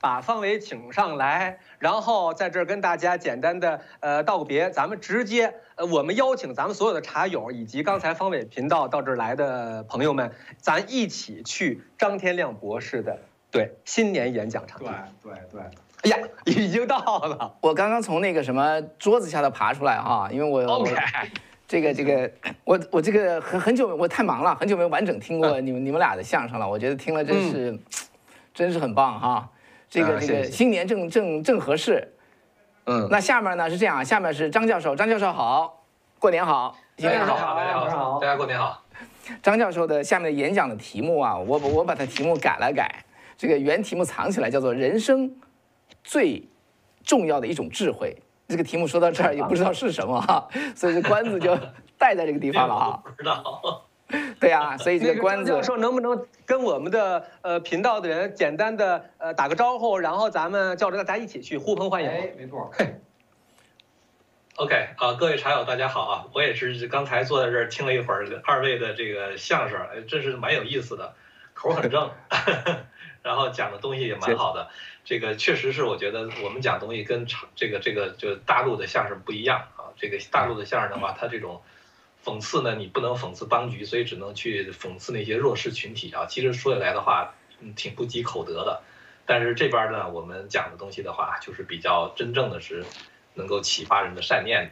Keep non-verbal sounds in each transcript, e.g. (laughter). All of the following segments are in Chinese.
把方伟请上来，然后在这儿跟大家简单的呃道个别，咱们直接呃我们邀请咱们所有的茶友以及刚才方伟频道到这儿来的朋友们，咱一起去张天亮博士的 (laughs) 对新年演讲场地。对对对，哎呀，已经到了。我刚刚从那个什么桌子下头爬出来哈，因为我 OK，这个这个，我我这个很很久我太忙了，很久没完整听过你们你们俩的相声了。我觉得听了真是，真是很棒哈。这个这个新年正正正合适。嗯，那下面呢是这样，下面是张教授，张教授好，过年好，新年好。好大家晚上好大家过年好。张教授的下面的演讲的题目啊，我我把他题目改了改，这个原题目藏起来，叫做“人生最重要的一种智慧”。这个题目说到这儿也不知道是什么哈，所以这关子就带在这个地方了 (laughs) 哈。不知道。(laughs) 对啊，所以这个个关子张教授能不能跟我们的呃频道的人简单的呃打个招呼，然后咱们叫着大家一起去呼朋唤友。哎，没错，OK 啊，各位茶友大家好啊！我也是刚才坐在这儿听了一会儿二位的这个相声，哎，真是蛮有意思的，口儿很正，(laughs) 然后讲的东西也蛮好的。这个确实是我觉得我们讲东西跟长这个这个就大陆的相声不一样啊。这个大陆的相声的话，它这种讽刺呢，你不能讽刺当局，所以只能去讽刺那些弱势群体啊。其实说起来的话，嗯，挺不积口德的。但是这边呢，我们讲的东西的话，就是比较真正的是能够启发人的善念的。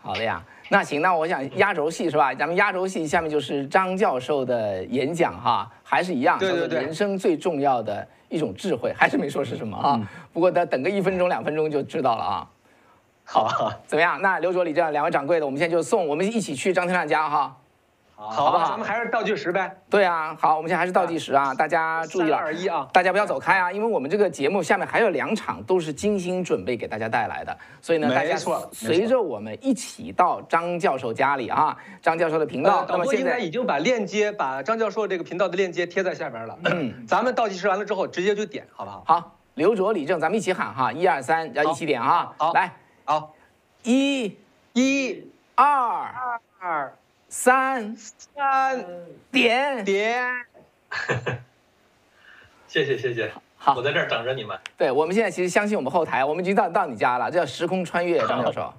好的呀。那行，那我想压轴戏是吧？咱们压轴戏下面就是张教授的演讲哈，还是一样，叫做对对对人生最重要的一种智慧，还是没说是什么啊？不过等等个一分钟两分钟就知道了啊。好啊，怎么样？那刘卓、李正两位掌柜的，我们现在就送，我们一起去张天亮家哈。好好咱们还是倒计时呗。对啊，好，我们现在还是倒计时啊，大家注意三了，二一啊！大家不要走开啊，因为我们这个节目下面还有两场都是精心准备给大家带来的，所以呢，没大家错没错随着我们一起到张教授家里啊，张教授的频道。呃，那么现导播应该在已经把链接，把张教授这个频道的链接贴在下边了。嗯，咱们倒计时完了之后直接就点，好不好？好，刘卓、李正，咱们一起喊哈，一二三，要一起点啊。好来，好，一、一、二、二、三，三，点。点。谢谢谢谢，好我在这儿等着你们。对，我们现在其实相信我们后台，我们已经到到你家了，这叫时空穿越，张教授。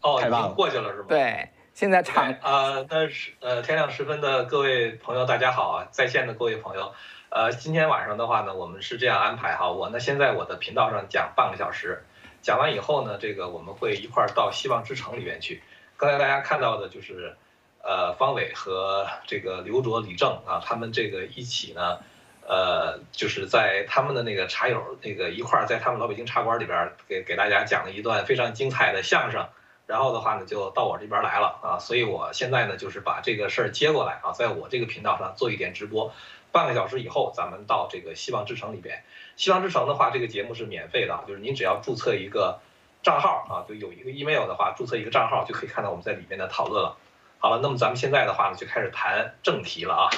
哦，已经过去了是吗？。对，现在场对啊，那是呃天亮时分的各位朋友，大家好啊！在线的各位朋友，呃，今天晚上的话呢，我们是这样安排哈，我呢先在我的频道上讲半个小时，讲完以后呢，这个我们会一块儿到希望之城里面去。刚才大家看到的就是，呃，方伟和这个刘卓、李正啊，他们这个一起呢，呃，就是在他们的那个茶友那个一块儿在他们老北京茶馆里边给给大家讲了一段非常精彩的相声。然后的话呢，就到我这边来了啊，所以我现在呢就是把这个事儿接过来啊，在我这个频道上做一点直播，半个小时以后咱们到这个希望之城里边。希望之城的话，这个节目是免费的啊，就是您只要注册一个账号啊，就有一个 email 的话，注册一个账号就可以看到我们在里面的讨论了。好了，那么咱们现在的话呢，就开始谈正题了啊。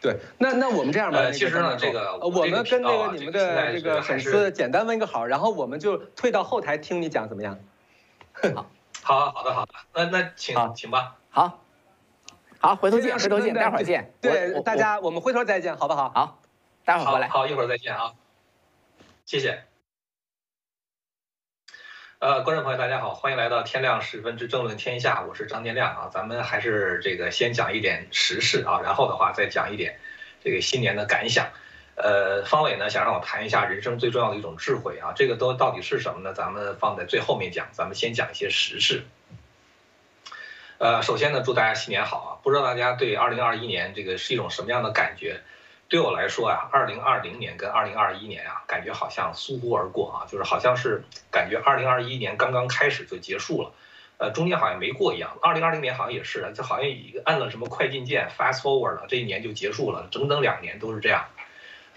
对，那那我们这样吧，呃其实呢这个呃我们跟那个你们的这个粉丝简单问个好，然后我们就退到后台听你讲怎么样？(laughs) 好好好的好的，那那请请吧。好，好，回头见，回头见，待会儿见。对，大家我们回头再见，好不好？好，待会儿回来。好好，一会儿再见啊，谢谢。呃，观众朋友，大家好，欢迎来到天亮十分之争论天下，我是张天亮啊。咱们还是这个先讲一点时事啊，然后的话再讲一点这个新年的感想。呃，方伟呢想让我谈一下人生最重要的一种智慧啊，这个都到底是什么呢？咱们放在最后面讲，咱们先讲一些时事。呃，首先呢，祝大家新年好啊！不知道大家对二零二一年这个是一种什么样的感觉？对我来说啊，二零二零年跟二零二一年啊，感觉好像疏忽而过啊，就是好像是感觉二零二一年刚刚开始就结束了，呃，中间好像没过一样。二零二零年好像也是，就好像一个按了什么快进键 fast forward 了，这一年就结束了，整整两年都是这样。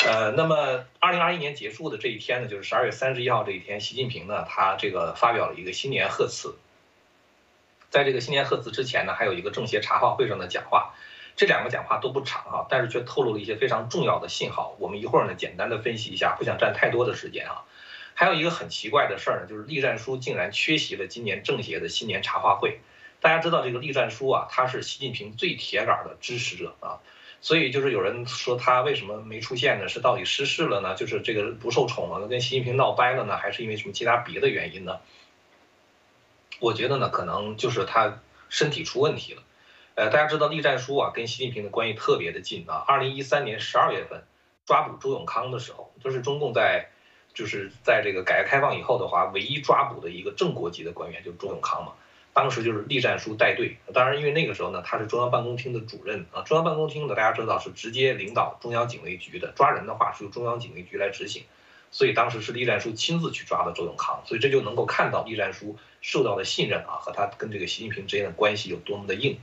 呃，那么二零二一年结束的这一天呢，就是十二月三十一号这一天，习近平呢，他这个发表了一个新年贺词。在这个新年贺词之前呢，还有一个政协茶话会上的讲话，这两个讲话都不长啊，但是却透露了一些非常重要的信号。我们一会儿呢简单的分析一下，不想占太多的时间啊。还有一个很奇怪的事儿呢，就是栗战书竟然缺席了今年政协的新年茶话会。大家知道这个栗战书啊，他是习近平最铁杆的支持者啊。所以就是有人说他为什么没出现呢？是到底失势了呢？就是这个不受宠了，跟习近平闹掰了呢？还是因为什么其他别的原因呢？我觉得呢，可能就是他身体出问题了。呃，大家知道栗战书啊，跟习近平的关系特别的近啊。二零一三年十二月份抓捕周永康的时候，就是中共在就是在这个改革开放以后的话，唯一抓捕的一个正国级的官员就是周永康嘛。当时就是栗战书带队，当然因为那个时候呢，他是中央办公厅的主任啊。中央办公厅的大家知道是直接领导中央警卫局的，抓人的话是由中央警卫局来执行，所以当时是栗战书亲自去抓的周永康，所以这就能够看到栗战书受到的信任啊和他跟这个习近平之间的关系有多么的硬。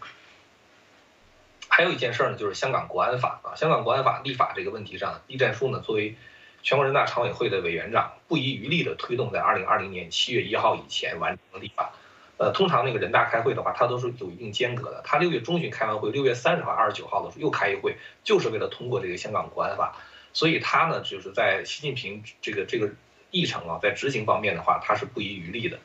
还有一件事呢，就是香港国安法啊，香港国安法立法这个问题上，栗战书呢作为全国人大常委会的委员长，不遗余力的推动在二零二零年七月一号以前完成立法。呃，通常那个人大开会的话，它都是有一定间隔的。他六月中旬开完会，六月三十号、二十九号的时候又开一会，就是为了通过这个香港国安法。所以他呢，就是在习近平这个这个议程啊，在执行方面的话，他是不遗余力的。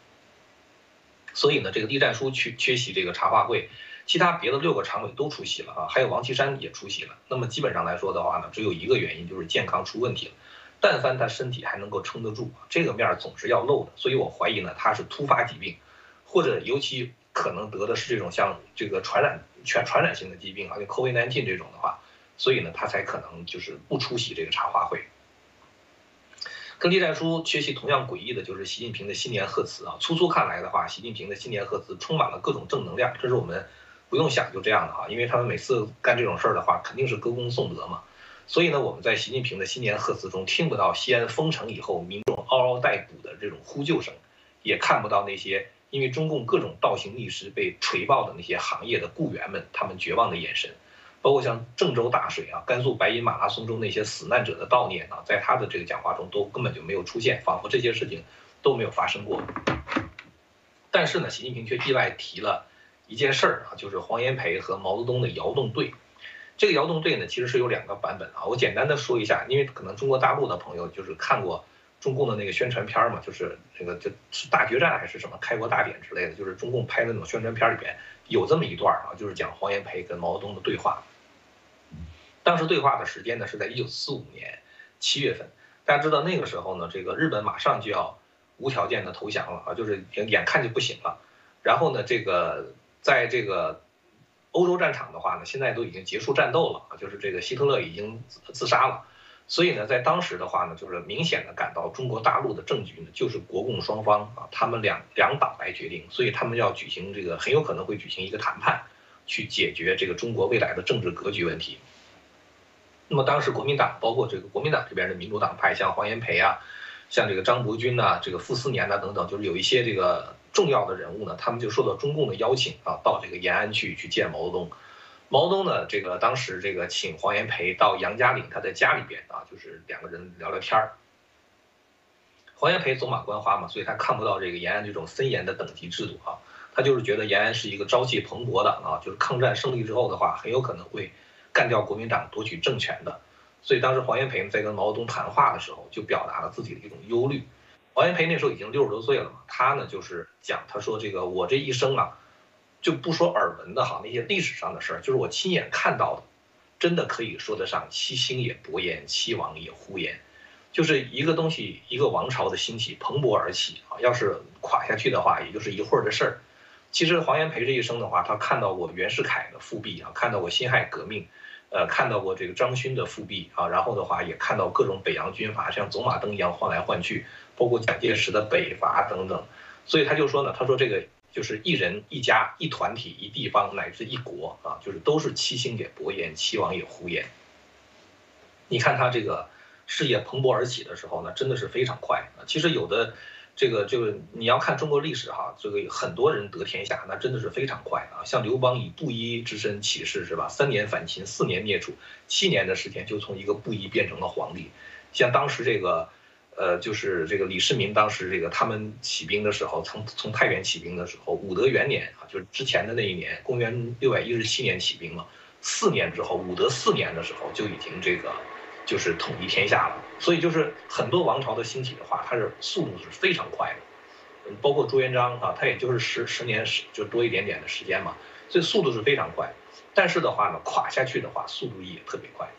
所以呢，这个栗战书去缺席这个茶话会，其他别的六个常委都出席了啊，还有王岐山也出席了。那么基本上来说的话呢，只有一个原因就是健康出问题了。但凡他身体还能够撑得住，这个面儿总是要露的。所以我怀疑呢，他是突发疾病。或者尤其可能得的是这种像这个传染全传染性的疾病啊，就 COVID-19 这种的话，所以呢，他才可能就是不出席这个茶话会。跟栗战书缺席同样诡异的就是习近平的新年贺词啊。粗粗看来的话，习近平的新年贺词充满了各种正能量，这是我们不用想就这样的啊，因为他们每次干这种事儿的话，肯定是歌功颂德嘛。所以呢，我们在习近平的新年贺词中听不到西安封城以后民众嗷嗷待哺的这种呼救声，也看不到那些。因为中共各种倒行逆施被锤爆的那些行业的雇员们，他们绝望的眼神，包括像郑州大水啊、甘肃白银马拉松中那些死难者的悼念啊，在他的这个讲话中都根本就没有出现，仿佛这些事情都没有发生过。但是呢，习近平却意外提了一件事儿啊，就是黄炎培和毛泽东的窑洞队。这个窑洞队呢，其实是有两个版本啊，我简单的说一下，因为可能中国大陆的朋友就是看过。中共的那个宣传片嘛，就是那个就是大决战还是什么开国大典之类的，就是中共拍的那种宣传片里边有这么一段啊，就是讲黄炎培跟毛泽东的对话。当时对话的时间呢是在一九四五年七月份，大家知道那个时候呢，这个日本马上就要无条件的投降了啊，就是眼看就不行了。然后呢，这个在这个欧洲战场的话呢，现在都已经结束战斗了啊，就是这个希特勒已经自杀了。所以呢，在当时的话呢，就是明显的感到中国大陆的政局呢，就是国共双方啊，他们两两党来决定，所以他们要举行这个很有可能会举行一个谈判，去解决这个中国未来的政治格局问题。那么当时国民党，包括这个国民党这边的民主党派，像黄炎培啊，像这个张伯钧呐，这个傅斯年呐等等，就是有一些这个重要的人物呢，他们就受到中共的邀请啊，到这个延安去去见毛泽东。毛泽东呢，这个当时这个请黄炎培到杨家岭他在家里边啊，就是两个人聊聊天儿。黄炎培走马观花嘛，所以他看不到这个延安这种森严的等级制度啊，他就是觉得延安是一个朝气蓬勃的啊，就是抗战胜利之后的话，很有可能会干掉国民党夺取政权的。所以当时黄炎培在跟毛泽东谈话的时候，就表达了自己的一种忧虑。黄炎培那时候已经六十多岁了嘛，他呢就是讲，他说这个我这一生啊。就不说耳闻的哈，那些历史上的事儿，就是我亲眼看到的，真的可以说得上七星也勃焉，七王也忽焉。就是一个东西，一个王朝的兴起，蓬勃而起啊，要是垮下去的话，也就是一会儿的事儿。其实黄炎培这一生的话，他看到过袁世凯的复辟啊，看到过辛亥革命，呃，看到过这个张勋的复辟啊，然后的话也看到各种北洋军阀像走马灯一样换来换去，包括蒋介石的北伐等等。所以他就说呢，他说这个。就是一人一家一团体一地方乃至一国啊，就是都是七星也勃焉，七王也胡言。你看他这个事业蓬勃而起的时候呢，真的是非常快啊。其实有的这个就是你要看中国历史哈，这个很多人得天下，那真的是非常快啊。像刘邦以布衣之身起事是吧？三年反秦，四年灭楚，七年的时间就从一个布衣变成了皇帝。像当时这个。呃，就是这个李世民当时这个他们起兵的时候，从从太原起兵的时候，武德元年啊，就是之前的那一年，公元六百一十七年起兵嘛。四年之后，武德四年的时候就已经这个就是统一天下了。所以就是很多王朝的兴起的话，它是速度是非常快的。包括朱元璋啊，他也就是十十年十就多一点点的时间嘛，所以速度是非常快。但是的话呢，垮下去的话速度也特别快。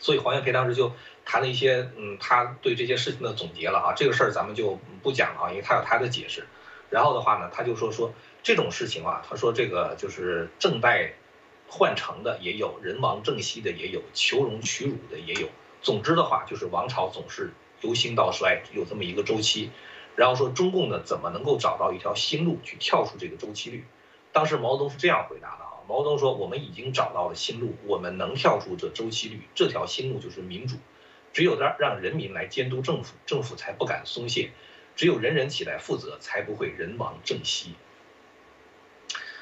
所以黄炎培当时就谈了一些，嗯，他对这些事情的总结了啊。这个事儿咱们就不讲了啊，因为他有他的解释。然后的话呢，他就说说这种事情啊，他说这个就是正代换成的也有，人亡政息的也有，求荣取辱的也有。总之的话，就是王朝总是由兴到衰，有这么一个周期。然后说中共呢，怎么能够找到一条新路去跳出这个周期率？当时毛泽东是这样回答的啊，毛泽东说：“我们已经找到了新路，我们能跳出这周期率，这条新路就是民主。只有让让人民来监督政府，政府才不敢松懈；只有人人起来负责，才不会人亡政息。”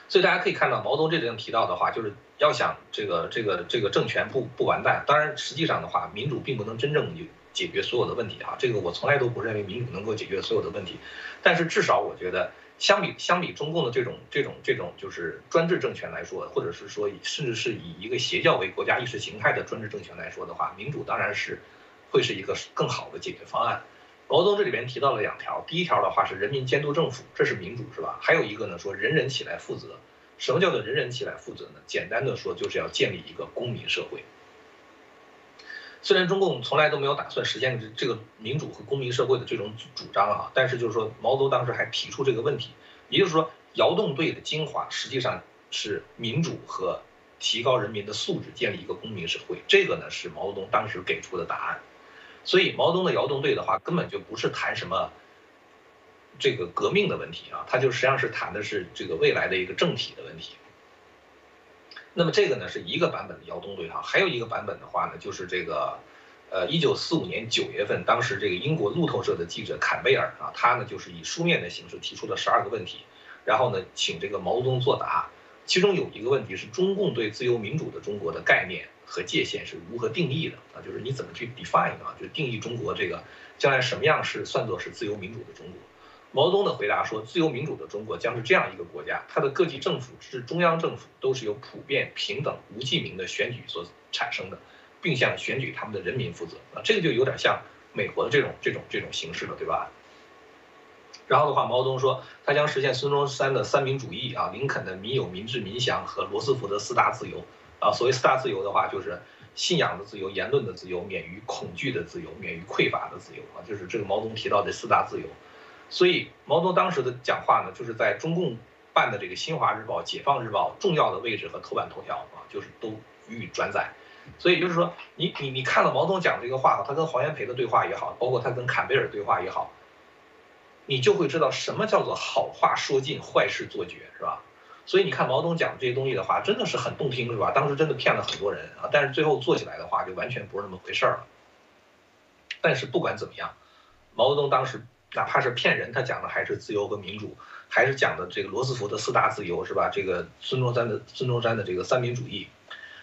所以大家可以看到，毛泽东这里面提到的话，就是要想这个这个这个政权不不完蛋。当然，实际上的话，民主并不能真正有解决所有的问题啊。这个我从来都不认为民主能够解决所有的问题。但是至少我觉得，相比相比中共的这种这种这种就是专制政权来说，或者是说甚至是以一个邪教为国家意识形态的专制政权来说的话，民主当然是会是一个更好的解决方案。毛泽东这里边提到了两条，第一条的话是人民监督政府，这是民主，是吧？还有一个呢，说人人起来负责。什么叫做人人起来负责呢？简单的说，就是要建立一个公民社会。虽然中共从来都没有打算实现这这个民主和公民社会的这种主张啊，但是就是说，毛泽东当时还提出这个问题，也就是说，窑洞队的精华实际上是民主和提高人民的素质，建立一个公民社会。这个呢是毛泽东当时给出的答案。所以毛泽东的窑洞队的话，根本就不是谈什么这个革命的问题啊，他就实际上是谈的是这个未来的一个政体的问题。那么这个呢是一个版本的窑洞队哈，还有一个版本的话呢，就是这个，呃，一九四五年九月份，当时这个英国路透社的记者坎贝尔啊，他呢就是以书面的形式提出了十二个问题，然后呢请这个毛泽东作答。其中有一个问题是中共对自由民主的中国的概念和界限是如何定义的啊？就是你怎么去 define 啊？就是定义中国这个将来什么样是算作是自由民主的中国？毛泽东的回答说，自由民主的中国将是这样一个国家，它的各级政府至中央政府都是由普遍、平等、无记名的选举所产生的，并向选举他们的人民负责啊。这个就有点像美国的这种这种这种形式了，对吧？然后的话，毛泽东说，他将实现孙中山的三民主义啊，林肯的民有、民治、民享和罗斯福的四大自由啊。所谓四大自由的话，就是信仰的自由、言论的自由、免于恐惧的自由、免于匮乏的自由啊，就是这个毛泽东提到的四大自由。所以毛泽东当时的讲话呢，就是在中共办的这个《新华日报》《解放日报》重要的位置和头版头条啊，就是都予以转载。所以就是说，你你你看了毛泽东讲这个话，他跟黄炎培的对话也好，包括他跟坎贝尔对话也好。你就会知道什么叫做好话说尽，坏事做绝，是吧？所以你看毛泽东讲这些东西的话，真的是很动听，是吧？当时真的骗了很多人啊，但是最后做起来的话，就完全不是那么回事儿了。但是不管怎么样，毛泽东当时哪怕是骗人，他讲的还是自由和民主，还是讲的这个罗斯福的四大自由，是吧？这个孙中山的孙中山的这个三民主义。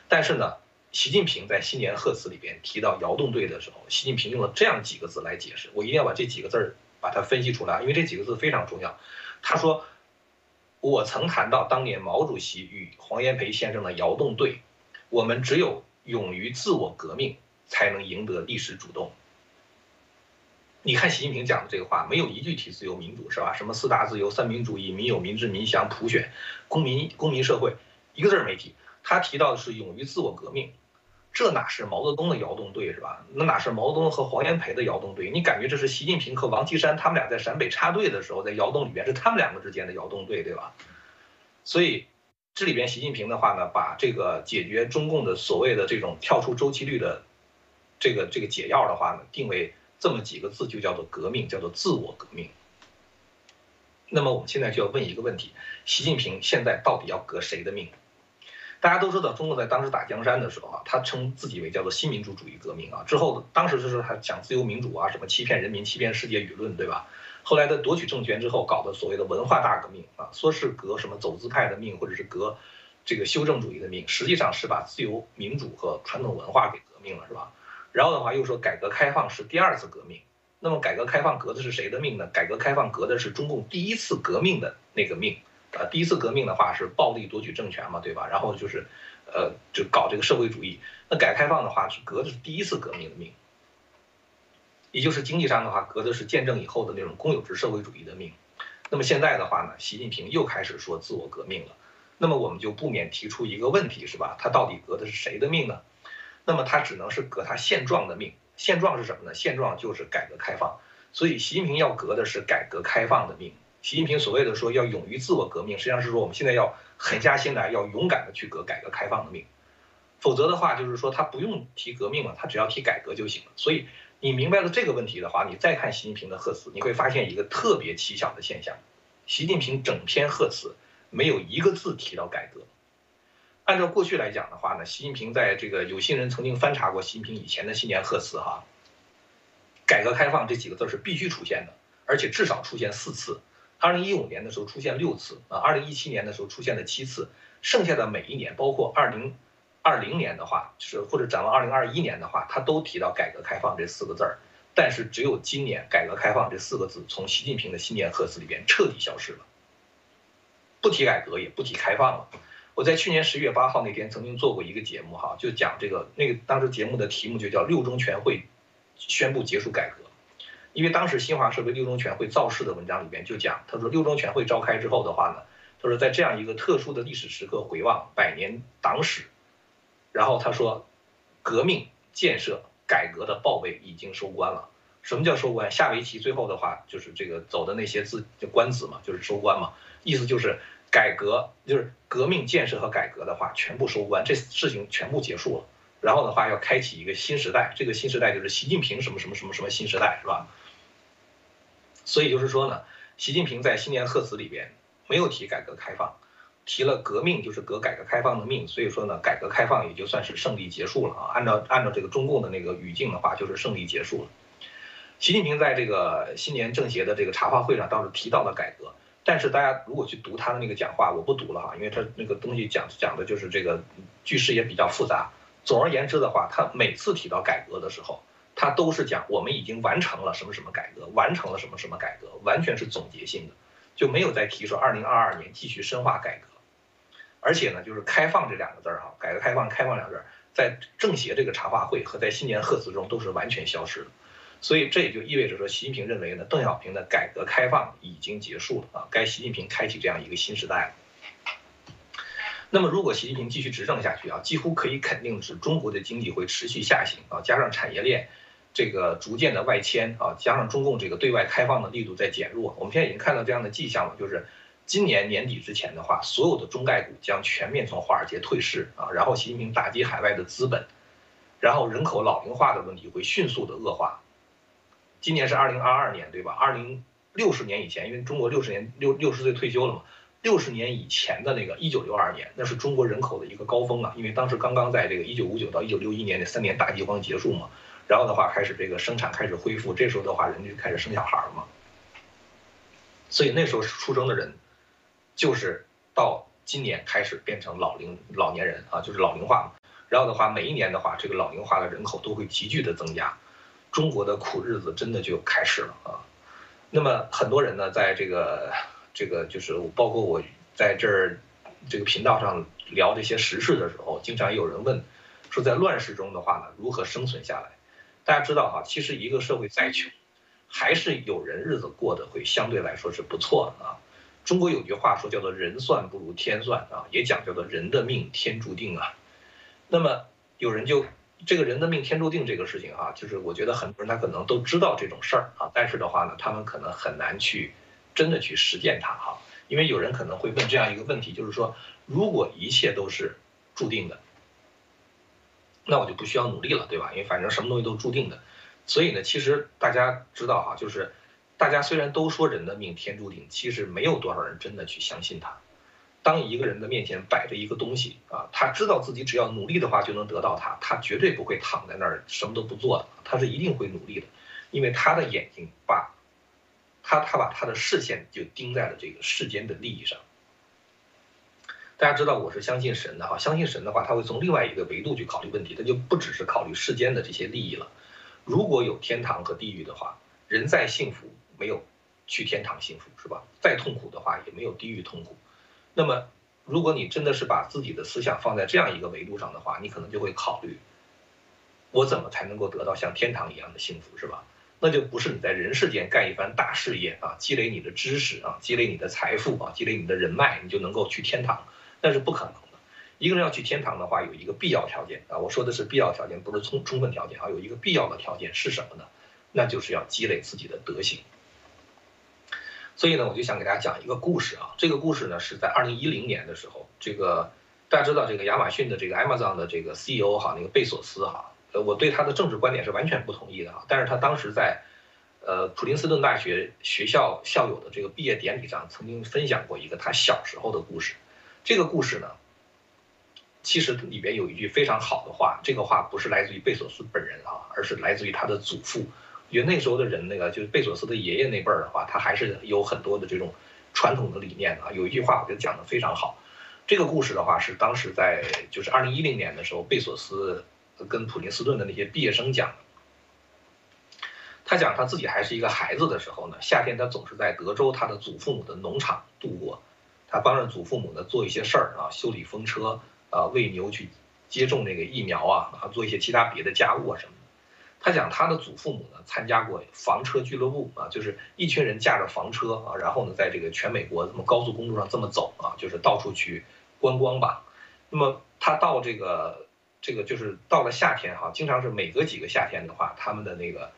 但是呢，习近平在新年贺词里边提到窑洞队的时候，习近平用了这样几个字来解释，我一定要把这几个字儿。把它分析出来，因为这几个字非常重要。他说：“我曾谈到当年毛主席与黄炎培先生的窑洞队，我们只有勇于自我革命，才能赢得历史主动。”你看习近平讲的这个话，没有一句提自由民主，是吧？什么四大自由、三民主义、民有、民治、民享、普选、公民、公民社会，一个字儿没提。他提到的是勇于自我革命。这哪是毛泽东的窑洞队是吧？那哪是毛泽东和黄炎培的窑洞队？你感觉这是习近平和王岐山他们俩在陕北插队的时候，在窑洞里边是他们两个之间的窑洞队，对吧？所以这里边习近平的话呢，把这个解决中共的所谓的这种跳出周期率的这个这个解药的话呢，定为这么几个字，就叫做革命，叫做自我革命。那么我们现在就要问一个问题：习近平现在到底要革谁的命？大家都知道，中国在当时打江山的时候啊，他称自己为叫做新民主主义革命啊。之后，当时就是他讲自由民主啊，什么欺骗人民、欺骗世界舆论，对吧？后来的夺取政权之后，搞的所谓的文化大革命啊，说是革什么走资派的命，或者是革这个修正主义的命，实际上是把自由民主和传统文化给革命了，是吧？然后的话又说改革开放是第二次革命，那么改革开放革的是谁的命呢？改革开放革的是中共第一次革命的那个命。啊，第一次革命的话是暴力夺取政权嘛，对吧？然后就是，呃，就搞这个社会主义。那改革开放的话是革的是第一次革命的命，也就是经济上的话革的是建政以后的那种公有制社会主义的命。那么现在的话呢，习近平又开始说自我革命了。那么我们就不免提出一个问题，是吧？他到底革的是谁的命呢？那么他只能是革他现状的命。现状是什么呢？现状就是改革开放。所以习近平要革的是改革开放的命。习近平所谓的说要勇于自我革命，实际上是说我们现在要狠下心来，要勇敢的去革改革开放的命。否则的话，就是说他不用提革命了，他只要提改革就行了。所以你明白了这个问题的话，你再看习近平的贺词，你会发现一个特别蹊跷的现象：习近平整篇贺词没有一个字提到改革。按照过去来讲的话呢，习近平在这个有心人曾经翻查过习近平以前的新年贺词哈，改革开放这几个字是必须出现的，而且至少出现四次。二零一五年的时候出现六次啊，二零一七年的时候出现了七次，剩下的每一年，包括二零。二零年的话，就是或者展望二零二一年的话，他都提到改革开放这四个字儿，但是只有今年改革开放这四个字从习近平的新年贺词里边彻底消失了，不提改革也不提开放了。我在去年十月八号那天曾经做过一个节目哈，就讲这个那个当时节目的题目就叫六中全会宣布结束改革，因为当时新华社为六中全会造势的文章里边就讲，他说六中全会召开之后的话呢，他说在这样一个特殊的历史时刻回望百年党史。然后他说，革命建设改革的报备已经收官了。什么叫收官？下围棋最后的话就是这个走的那些字，就官子嘛，就是收官嘛。意思就是改革，就是革命建设和改革的话全部收官，这事情全部结束了。然后的话要开启一个新时代，这个新时代就是习近平什么什么什么什么新时代，是吧？所以就是说呢，习近平在新年贺词里边没有提改革开放。提了革命就是革改革开放的命，所以说呢，改革开放也就算是胜利结束了啊。按照按照这个中共的那个语境的话，就是胜利结束了。习近平在这个新年政协的这个茶话会上倒是提到了改革，但是大家如果去读他的那个讲话，我不读了哈，因为他那个东西讲讲的就是这个句式也比较复杂。总而言之的话，他每次提到改革的时候，他都是讲我们已经完成了什么什么改革，完成了什么什么改革，完全是总结性的，就没有再提说二零二二年继续深化改革。而且呢，就是“开放”这两个字儿哈，改革开放、开放两个字儿，在政协这个茶话会和在新年贺词中都是完全消失的，所以这也就意味着说，习近平认为呢，邓小平的改革开放已经结束了啊，该习近平开启这样一个新时代了。那么，如果习近平继续执政下去啊，几乎可以肯定是中国的经济会持续下行啊，加上产业链这个逐渐的外迁啊，加上中共这个对外开放的力度在减弱，我们现在已经看到这样的迹象了，就是。今年年底之前的话，所有的中概股将全面从华尔街退市啊，然后习近平打击海外的资本，然后人口老龄化的问题会迅速的恶化。今年是二零二二年，对吧？二零六十年以前，因为中国六十年六六十岁退休了嘛，六十年以前的那个一九六二年，那是中国人口的一个高峰啊，因为当时刚刚在这个一九五九到一九六一年那三年大饥荒结束嘛，然后的话开始这个生产开始恢复，这时候的话人就开始生小孩了嘛，所以那时候出生的人。就是到今年开始变成老龄老年人啊，就是老龄化嘛。然后的话，每一年的话，这个老龄化的人口都会急剧的增加，中国的苦日子真的就开始了啊。那么很多人呢，在这个这个就是包括我在这儿这个频道上聊这些时事的时候，经常有人问说，在乱世中的话呢，如何生存下来？大家知道哈，其实一个社会再穷，还是有人日子过得会相对来说是不错的啊。中国有句话说，叫做“人算不如天算”啊，也讲叫做“人的命天注定”啊。那么有人就这个人的命天注定这个事情啊，就是我觉得很多人他可能都知道这种事儿啊，但是的话呢，他们可能很难去真的去实践它哈。因为有人可能会问这样一个问题，就是说，如果一切都是注定的，那我就不需要努力了，对吧？因为反正什么东西都注定的。所以呢，其实大家知道哈，就是。大家虽然都说人的命天注定，其实没有多少人真的去相信它。当一个人的面前摆着一个东西啊，他知道自己只要努力的话就能得到它，他绝对不会躺在那儿什么都不做的，他是一定会努力的，因为他的眼睛把，他他把他的视线就盯在了这个世间的利益上。大家知道我是相信神的哈，相信神的话，他会从另外一个维度去考虑问题，他就不只是考虑世间的这些利益了。如果有天堂和地狱的话，人再幸福。没有去天堂幸福是吧？再痛苦的话也没有地狱痛苦。那么，如果你真的是把自己的思想放在这样一个维度上的话，你可能就会考虑：我怎么才能够得到像天堂一样的幸福是吧？那就不是你在人世间干一番大事业啊，积累你的知识啊，积累你的财富啊，积累你的人脉，你就能够去天堂。那是不可能的。一个人要去天堂的话，有一个必要条件啊，我说的是必要条件，不是充充分条件啊。有一个必要的条件是什么呢？那就是要积累自己的德行。所以呢，我就想给大家讲一个故事啊。这个故事呢，是在二零一零年的时候，这个大家知道这个亚马逊的这个 Amazon 的这个 CEO 哈，那个贝索斯哈，呃，我对他的政治观点是完全不同意的啊。但是他当时在呃普林斯顿大学学校校友的这个毕业典礼上，曾经分享过一个他小时候的故事。这个故事呢。其实里边有一句非常好的话，这个话不是来自于贝索斯本人啊，而是来自于他的祖父。因为那时候的人，那个就是贝索斯的爷爷那辈儿的话，他还是有很多的这种传统的理念啊。有一句话我觉得讲的非常好。这个故事的话是当时在就是二零一零年的时候，贝索斯跟普林斯顿的那些毕业生讲的。他讲他自己还是一个孩子的时候呢，夏天他总是在德州他的祖父母的农场度过，他帮着祖父母呢做一些事儿啊，修理风车。啊，喂牛去接种那个疫苗啊，啊，做一些其他别的家务啊什么的。他讲他的祖父母呢，参加过房车俱乐部啊，就是一群人驾着房车啊，然后呢，在这个全美国这么高速公路上这么走啊，就是到处去观光吧。那么他到这个这个就是到了夏天哈，经常是每隔几个夏天的话，他们的那个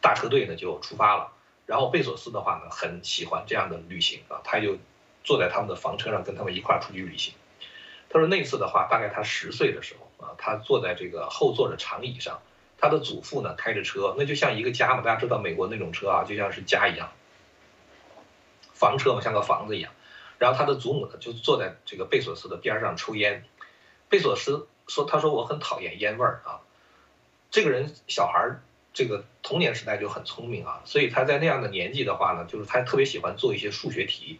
大车队呢就出发了。然后贝索斯的话呢，很喜欢这样的旅行啊，他就坐在他们的房车上，跟他们一块儿出去旅行。他说那次的话，大概他十岁的时候啊，他坐在这个后座的长椅上，他的祖父呢开着车，那就像一个家嘛，大家知道美国那种车啊，就像是家一样，房车嘛，像个房子一样。然后他的祖母呢就坐在这个贝索斯的边上抽烟。贝索斯说：“他说我很讨厌烟味儿啊。”这个人小孩这个童年时代就很聪明啊，所以他在那样的年纪的话呢，就是他特别喜欢做一些数学题，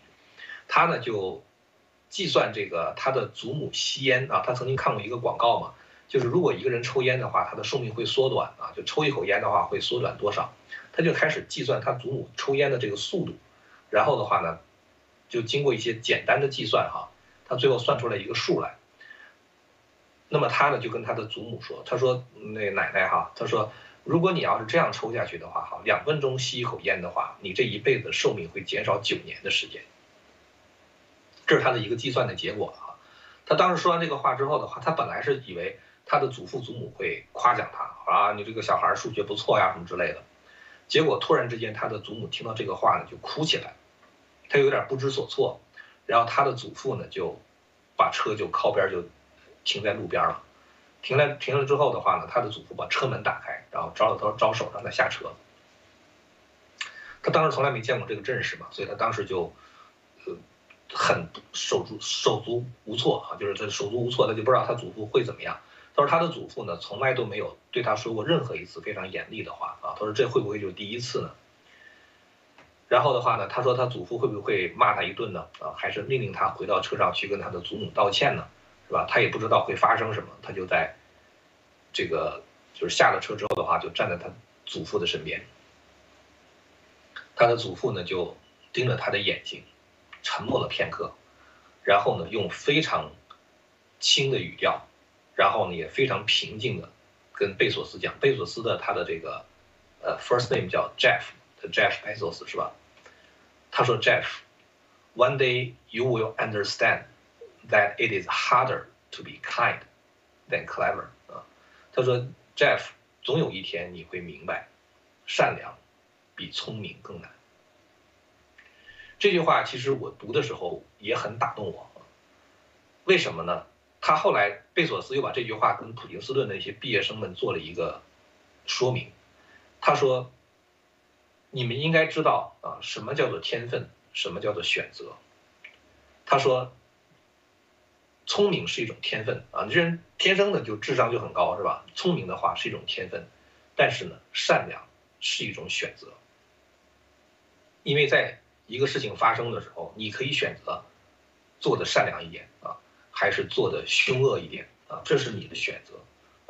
他呢就。计算这个他的祖母吸烟啊，他曾经看过一个广告嘛，就是如果一个人抽烟的话，他的寿命会缩短啊，就抽一口烟的话会缩短多少，他就开始计算他祖母抽烟的这个速度，然后的话呢，就经过一些简单的计算哈，他最后算出来一个数来。那么他呢就跟他的祖母说，他说那奶奶哈，他说如果你要是这样抽下去的话哈，两分钟吸一口烟的话，你这一辈子寿命会减少九年的时间。这是他的一个计算的结果啊！他当时说完这个话之后的话，他本来是以为他的祖父祖母会夸奖他啊，你这个小孩数学不错呀什么之类的。结果突然之间，他的祖母听到这个话呢，就哭起来，他有点不知所措。然后他的祖父呢，就把车就靠边就停在路边了。停了停了之后的话呢，他的祖父把车门打开，然后招了招招手让他下车。他当时从来没见过这个阵势嘛，所以他当时就呃。很手足手足无措啊，就是他手足无措，他就不知道他祖父会怎么样。他说他的祖父呢，从来都没有对他说过任何一次非常严厉的话啊。他说这会不会就是第一次呢？然后的话呢，他说他祖父会不会骂他一顿呢？啊，还是命令他回到车上去跟他的祖母道歉呢？是吧？他也不知道会发生什么，他就在这个就是下了车之后的话，就站在他祖父的身边。他的祖父呢，就盯着他的眼睛。沉默了片刻，然后呢，用非常轻的语调，然后呢，也非常平静的跟贝索斯讲，贝索斯的他的这个呃 first name 叫 Jeff，Jeff Bezos 是吧？他说 Jeff，one day you will understand that it is harder to be kind than clever 啊。他说 Jeff，总有一天你会明白，善良比聪明更难。这句话其实我读的时候也很打动我，为什么呢？他后来贝索斯又把这句话跟普林斯顿的一些毕业生们做了一个说明。他说：“你们应该知道啊，什么叫做天分，什么叫做选择。”他说：“聪明是一种天分啊，这人天生的就智商就很高，是吧？聪明的话是一种天分，但是呢，善良是一种选择，因为在。”一个事情发生的时候，你可以选择做的善良一点啊，还是做的凶恶一点啊，这是你的选择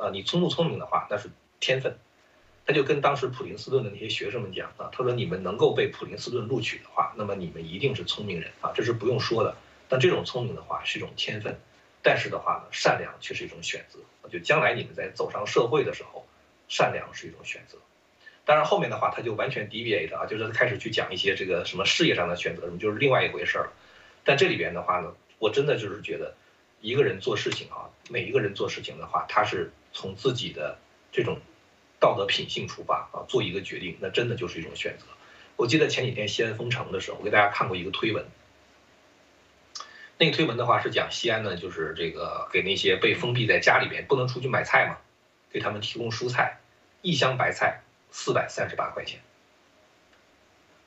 啊。你聪不聪明的话，那是天分。他就跟当时普林斯顿的那些学生们讲啊，他说你们能够被普林斯顿录取的话，那么你们一定是聪明人啊，这是不用说的。但这种聪明的话是一种天分，但是的话呢，善良却是一种选择。就将来你们在走上社会的时候，善良是一种选择。当然后面的话，他就完全 deviate 啊，就是开始去讲一些这个什么事业上的选择什么，就是另外一回事儿了。但这里边的话呢，我真的就是觉得，一个人做事情啊，每一个人做事情的话，他是从自己的这种道德品性出发啊，做一个决定，那真的就是一种选择。我记得前几天西安封城的时候，我给大家看过一个推文。那个推文的话是讲西安呢，就是这个给那些被封闭在家里边不能出去买菜嘛，给他们提供蔬菜，一箱白菜四百三十八块钱。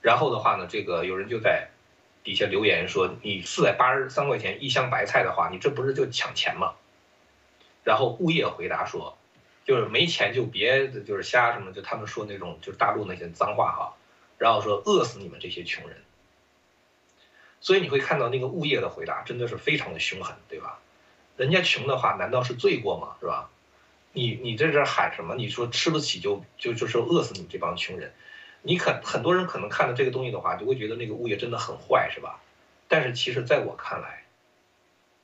然后的话呢，这个有人就在底下留言说：“你四百八十三块钱一箱白菜的话，你这不是就抢钱吗？”然后物业回答说：“就是没钱就别就是瞎什么，就他们说那种就是大陆那些脏话哈。”然后说：“饿死你们这些穷人。”所以你会看到那个物业的回答真的是非常的凶狠，对吧？人家穷的话难道是罪过吗？是吧？你你在这喊什么？你说吃不起就就就是饿死你这帮穷人，你可很多人可能看到这个东西的话，就会觉得那个物业真的很坏，是吧？但是其实在我看来，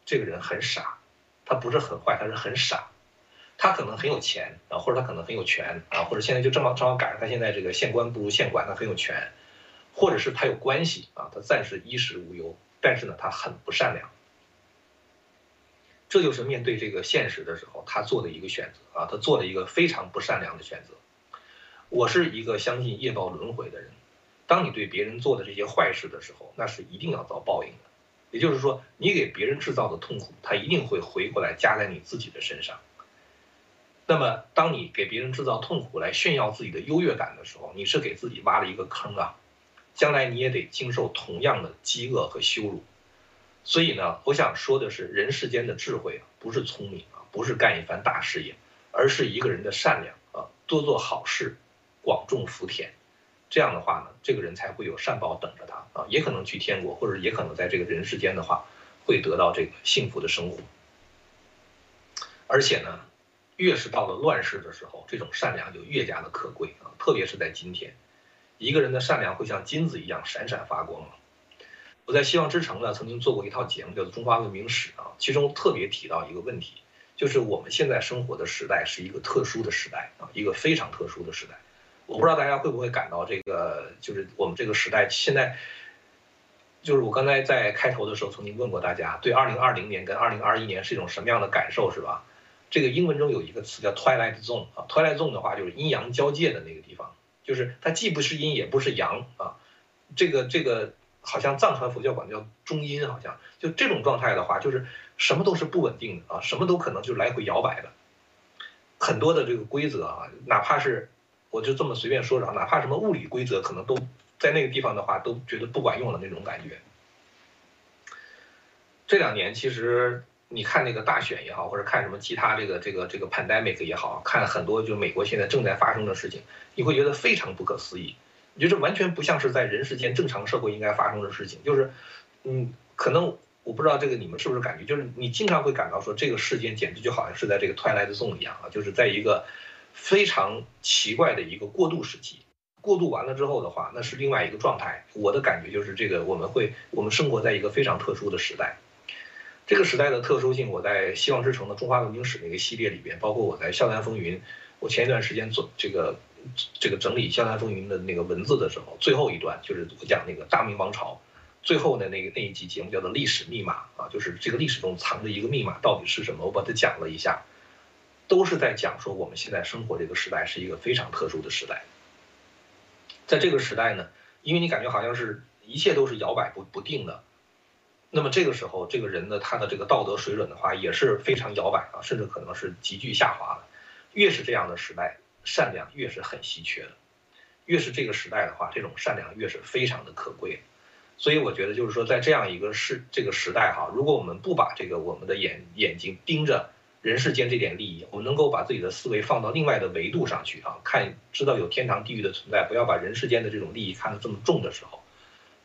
这个人很傻，他不是很坏，他是很傻，他可能很有钱啊，或者他可能很有权啊，或者现在就正好正好赶上他现在这个县官不如县管，他很有权。或者是他有关系啊，他暂时衣食无忧，但是呢，他很不善良。这就是面对这个现实的时候，他做的一个选择啊，他做了一个非常不善良的选择。我是一个相信业报轮回的人，当你对别人做的这些坏事的时候，那是一定要遭报应的。也就是说，你给别人制造的痛苦，他一定会回过来加在你自己的身上。那么，当你给别人制造痛苦来炫耀自己的优越感的时候，你是给自己挖了一个坑啊。将来你也得经受同样的饥饿和羞辱，所以呢，我想说的是，人世间的智慧啊，不是聪明啊，不是干一番大事业，而是一个人的善良啊，多做好事，广种福田，这样的话呢，这个人才会有善报等着他啊，也可能去天国，或者也可能在这个人世间的话，会得到这个幸福的生活。而且呢，越是到了乱世的时候，这种善良就越加的可贵啊，特别是在今天。一个人的善良会像金子一样闪闪发光？我在希望之城呢，曾经做过一套节目，叫做《中华文明史》啊，其中特别提到一个问题，就是我们现在生活的时代是一个特殊的时代啊，一个非常特殊的时代。我不知道大家会不会感到这个，就是我们这个时代现在，就是我刚才在开头的时候曾经问过大家，对2020年跟2021年是一种什么样的感受，是吧？这个英文中有一个词叫 Twilight Zone 啊，Twilight Zone 的话就是阴阳交界的那个地方。就是它既不是阴也不是阳啊，这个这个好像藏传佛教管叫中阴，好像就这种状态的话，就是什么都是不稳定的啊，什么都可能就来回摇摆的。很多的这个规则啊，哪怕是我就这么随便说着，哪怕什么物理规则，可能都在那个地方的话，都觉得不管用了那种感觉。这两年其实。你看那个大选也好，或者看什么其他这个这个这个 pandemic 也好，看很多就美国现在正在发生的事情，你会觉得非常不可思议。你觉得完全不像是在人世间正常社会应该发生的事情。就是，嗯，可能我不知道这个你们是不是感觉，就是你经常会感到说这个世间简直就好像是在这个 twilight zone 一样啊，就是在一个非常奇怪的一个过渡时期。过渡完了之后的话，那是另外一个状态。我的感觉就是这个我们会我们生活在一个非常特殊的时代。这个时代的特殊性，我在《希望之城》的中华文明史那个系列里边，包括我在《笑谈风云》，我前一段时间做这个这个整理《笑谈风云》的那个文字的时候，最后一段就是我讲那个大明王朝最后的那个那一集节目叫做《历史密码》啊，就是这个历史中藏着一个密码到底是什么，我把它讲了一下，都是在讲说我们现在生活这个时代是一个非常特殊的时代，在这个时代呢，因为你感觉好像是一切都是摇摆不不定的。那么这个时候，这个人的他的这个道德水准的话也是非常摇摆啊，甚至可能是急剧下滑的。越是这样的时代，善良越是很稀缺的；越是这个时代的话，这种善良越是非常的可贵。所以我觉得，就是说，在这样一个时这个时代哈，如果我们不把这个我们的眼眼睛盯着人世间这点利益，我们能够把自己的思维放到另外的维度上去啊，看知道有天堂地狱的存在，不要把人世间的这种利益看得这么重的时候。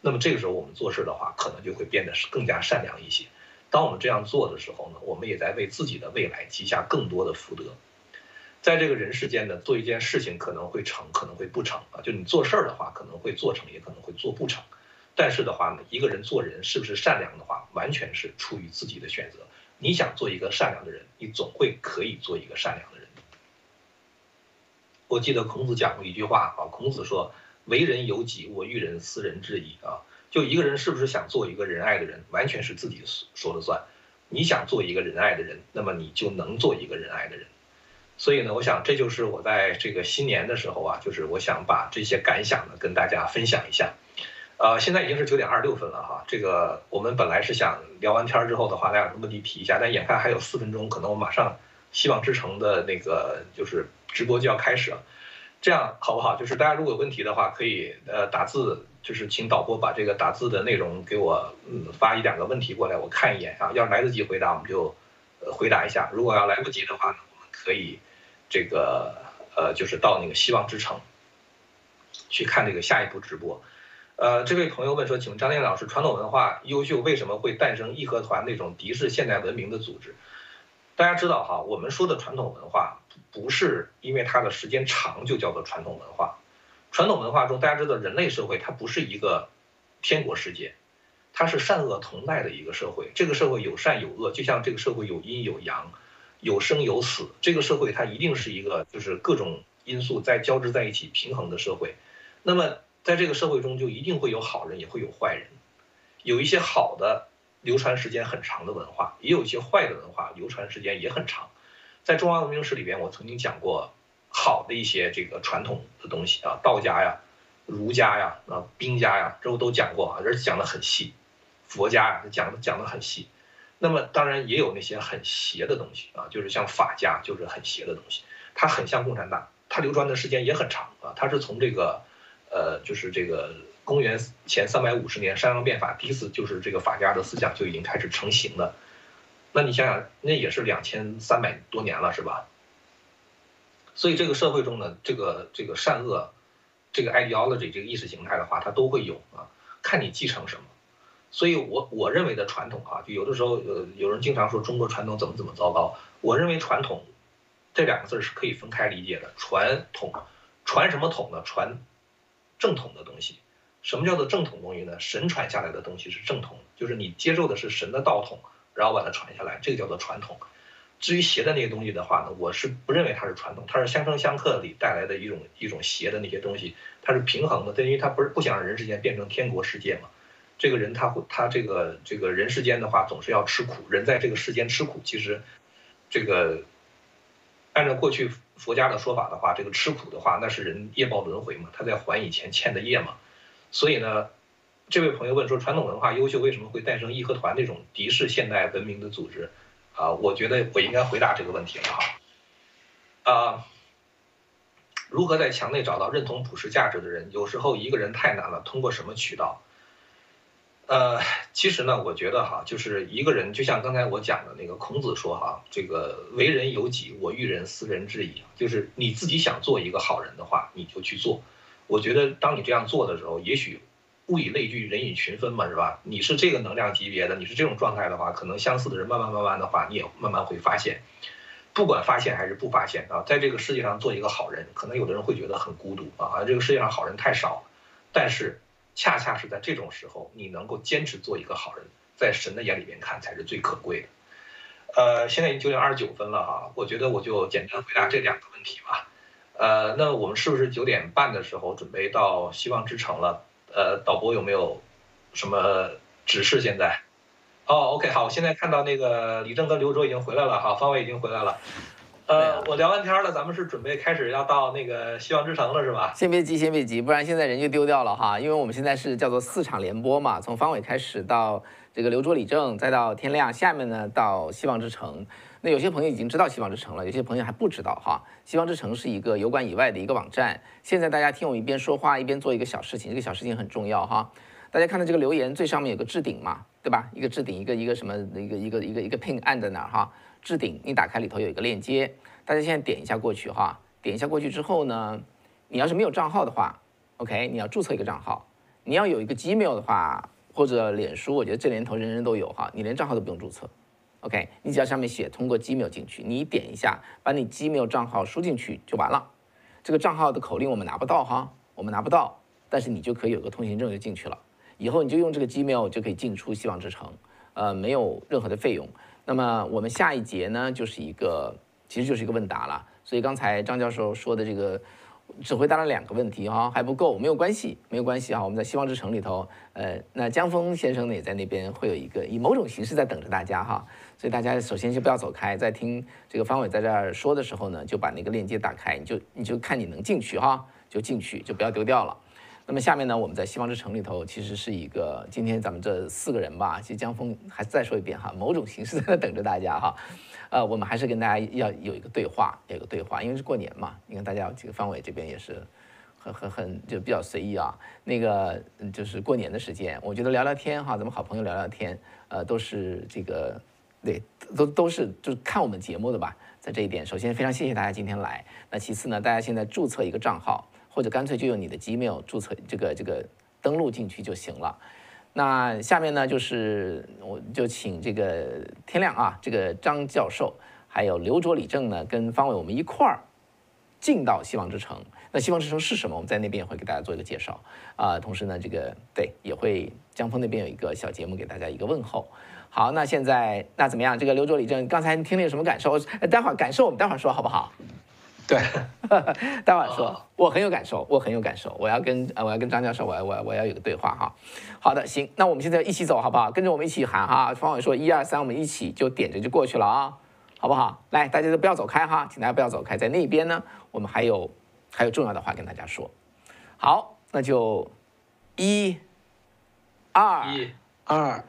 那么这个时候我们做事的话，可能就会变得是更加善良一些。当我们这样做的时候呢，我们也在为自己的未来积下更多的福德。在这个人世间呢，做一件事情可能会成，可能会不成啊。就你做事儿的话，可能会做成，也可能会做不成。但是的话呢，一个人做人是不是善良的话，完全是出于自己的选择。你想做一个善良的人，你总会可以做一个善良的人。我记得孔子讲过一句话啊，孔子说。为人由己，我育人，斯人之矣啊！就一个人是不是想做一个仁爱的人，完全是自己说了算。你想做一个仁爱的人，那么你就能做一个仁爱的人。所以呢，我想这就是我在这个新年的时候啊，就是我想把这些感想呢跟大家分享一下。呃，现在已经是九点二十六分了哈，这个我们本来是想聊完天之后的话，大家有什么问题提一下，但眼看还有四分钟，可能我马上希望之城的那个就是直播就要开始了，这样好不好？就是大家如果有问题的话，可以呃打字，就是请导播把这个打字的内容给我嗯发一两个问题过来，我看一眼啊，要是来得及回答，我们就呃回答一下；如果要来不及的话呢，我们可以这个呃就是到那个希望之城去看这个下一步直播。呃，这位朋友问说，请问张天老师，传统文化优秀为什么会诞生义和团那种敌视现代文明的组织？大家知道哈，我们说的传统文化不是因为它的时间长就叫做传统文化。传统文化中，大家知道人类社会它不是一个天国世界，它是善恶同在的一个社会。这个社会有善有恶，就像这个社会有阴有阳，有生有死。这个社会它一定是一个就是各种因素在交织在一起平衡的社会。那么。在这个社会中，就一定会有好人，也会有坏人。有一些好的流传时间很长的文化，也有一些坏的文化流传时间也很长。在中华文明史里边，我曾经讲过好的一些这个传统的东西啊，道家呀、儒家呀、啊兵家呀，这我都讲过啊，而且讲的很细。佛家呀，讲的讲的很细。那么当然也有那些很邪的东西啊，就是像法家，就是很邪的东西。它很像共产党，它流传的时间也很长啊，它是从这个。呃，就是这个公元前三百五十年，商鞅变法，第一次就是这个法家的思想就已经开始成型了。那你想想，那也是两千三百多年了，是吧？所以这个社会中呢，这个这个善恶，这个 ideology 这个意识形态的话，它都会有啊，看你继承什么。所以我我认为的传统啊，就有的时候呃，有人经常说中国传统怎么怎么糟糕。我认为传统这两个字是可以分开理解的，传统传什么统呢？传。正统的东西，什么叫做正统东西呢？神传下来的东西是正统，就是你接受的是神的道统，然后把它传下来，这个叫做传统。至于邪的那些东西的话呢，我是不认为它是传统，它是相生相克里带来的一种一种邪的那些东西，它是平衡的，等于它不是不想让人世间变成天国世界嘛。这个人他会他这个这个人世间的话总是要吃苦，人在这个世间吃苦，其实这个按照过去。佛家的说法的话，这个吃苦的话，那是人业报轮回嘛，他在还以前欠的业嘛。所以呢，这位朋友问说，传统文化优秀，为什么会诞生义和团这种敌视现代文明的组织？啊，我觉得我应该回答这个问题了哈。啊，如何在墙内找到认同普世价值的人？有时候一个人太难了，通过什么渠道？呃，其实呢，我觉得哈，就是一个人，就像刚才我讲的那个孔子说哈，这个为人有己，我欲人斯人之矣。就是你自己想做一个好人的话，你就去做。我觉得当你这样做的时候，也许物以类聚，人以群分嘛，是吧？你是这个能量级别的，你是这种状态的话，可能相似的人慢慢慢慢的话，你也慢慢会发现，不管发现还是不发现啊，在这个世界上做一个好人，可能有的人会觉得很孤独啊，这个世界上好人太少，但是。恰恰是在这种时候，你能够坚持做一个好人，在神的眼里边看才是最可贵的。呃，现在已经九点二十九分了哈，我觉得我就简单回答这两个问题吧。呃，那我们是不是九点半的时候准备到希望之城了？呃，导播有没有什么指示？现在？哦，OK，好，我现在看到那个李正跟刘卓已经回来了哈，方伟已经回来了。呃，我聊完天了，咱们是准备开始要到那个希望之城了，是吧？先别急，先别急，不然现在人就丢掉了哈。因为我们现在是叫做四场联播嘛，从方伟开始到这个刘卓、李正，再到天亮，下面呢到希望之城。那有些朋友已经知道希望之城了，有些朋友还不知道哈。希望之城是一个油管以外的一个网站。现在大家听我一边说话一边做一个小事情，这个小事情很重要哈。大家看到这个留言最上面有个置顶嘛，对吧？一个置顶，一个一个什么，一个一个一个一个 pin 按在哪儿哈？置顶，你打开里头有一个链接，大家现在点一下过去哈，点一下过去之后呢，你要是没有账号的话，OK，你要注册一个账号。你要有一个 Gmail 的话，或者脸书，我觉得这年头人人都有哈，你连账号都不用注册，OK，你只要上面写通过 Gmail 进去，你点一下，把你 Gmail 账号输进去就完了。这个账号的口令我们拿不到哈，我们拿不到，但是你就可以有个通行证就进去了。以后你就用这个 Gmail 就可以进出希望之城，呃，没有任何的费用。那么我们下一节呢，就是一个，其实就是一个问答了。所以刚才张教授说的这个，只回答了两个问题哈，还不够，没有关系，没有关系哈。我们在希望之城里头，呃，那江峰先生呢也在那边，会有一个以某种形式在等着大家哈。所以大家首先就不要走开，在听这个方伟在这儿说的时候呢，就把那个链接打开，你就你就看你能进去哈，就进去，就不要丢掉了。那么下面呢，我们在希望之城里头，其实是一个今天咱们这四个人吧，其实江峰还是再说一遍哈，某种形式在那等着大家哈。呃，我们还是跟大家要有一个对话，有一个对话，因为是过年嘛。你看大家这个方伟这边也是很很很就比较随意啊。那个就是过年的时间，我觉得聊聊天哈，咱们好朋友聊聊天，呃，都是这个对，都都是就是看我们节目的吧。在这一点，首先非常谢谢大家今天来。那其次呢，大家现在注册一个账号，或者干脆就用你的 Gmail 注册这个这个登录进去就行了。那下面呢，就是我就请这个天亮啊，这个张教授，还有刘卓、李正呢，跟方伟我们一块儿进到希望之城。那希望之城是什么？我们在那边也会给大家做一个介绍啊。同时呢，这个对也会江峰那边有一个小节目给大家一个问候。好，那现在那怎么样？这个刘卓、李正，刚才听了有什么感受？待会儿感受我们待会儿说好不好？对，待会儿说，我很有感受，我很有感受，我要跟呃，我要跟张教授，我要我要我要有个对话哈。好的，行，那我们现在一起走好不好？跟着我们一起喊哈，方伟说一二三，我们一起就点着就过去了啊，好不好？来，大家都不要走开哈，请大家不要走开，在那边呢，我们还有还有重要的话跟大家说。好，那就一、二、一、二、